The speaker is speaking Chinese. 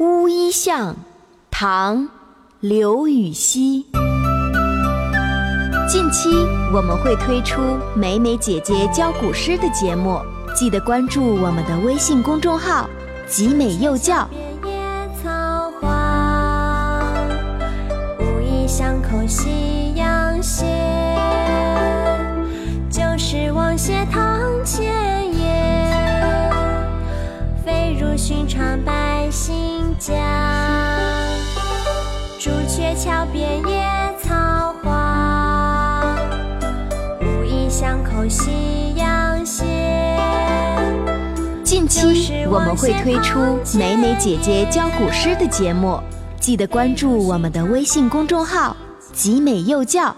乌衣巷，唐·刘禹锡。近期我们会推出美美姐姐教古诗的节目，记得关注我们的微信公众号“集美幼教”。野草花，乌衣巷口夕阳斜，旧时王谢堂前燕，飞入寻常朱雀桥边野草花，无意巷口夕阳斜。近期我们会推出美美姐姐教古诗的节目，记得关注我们的微信公众号“集美幼教”。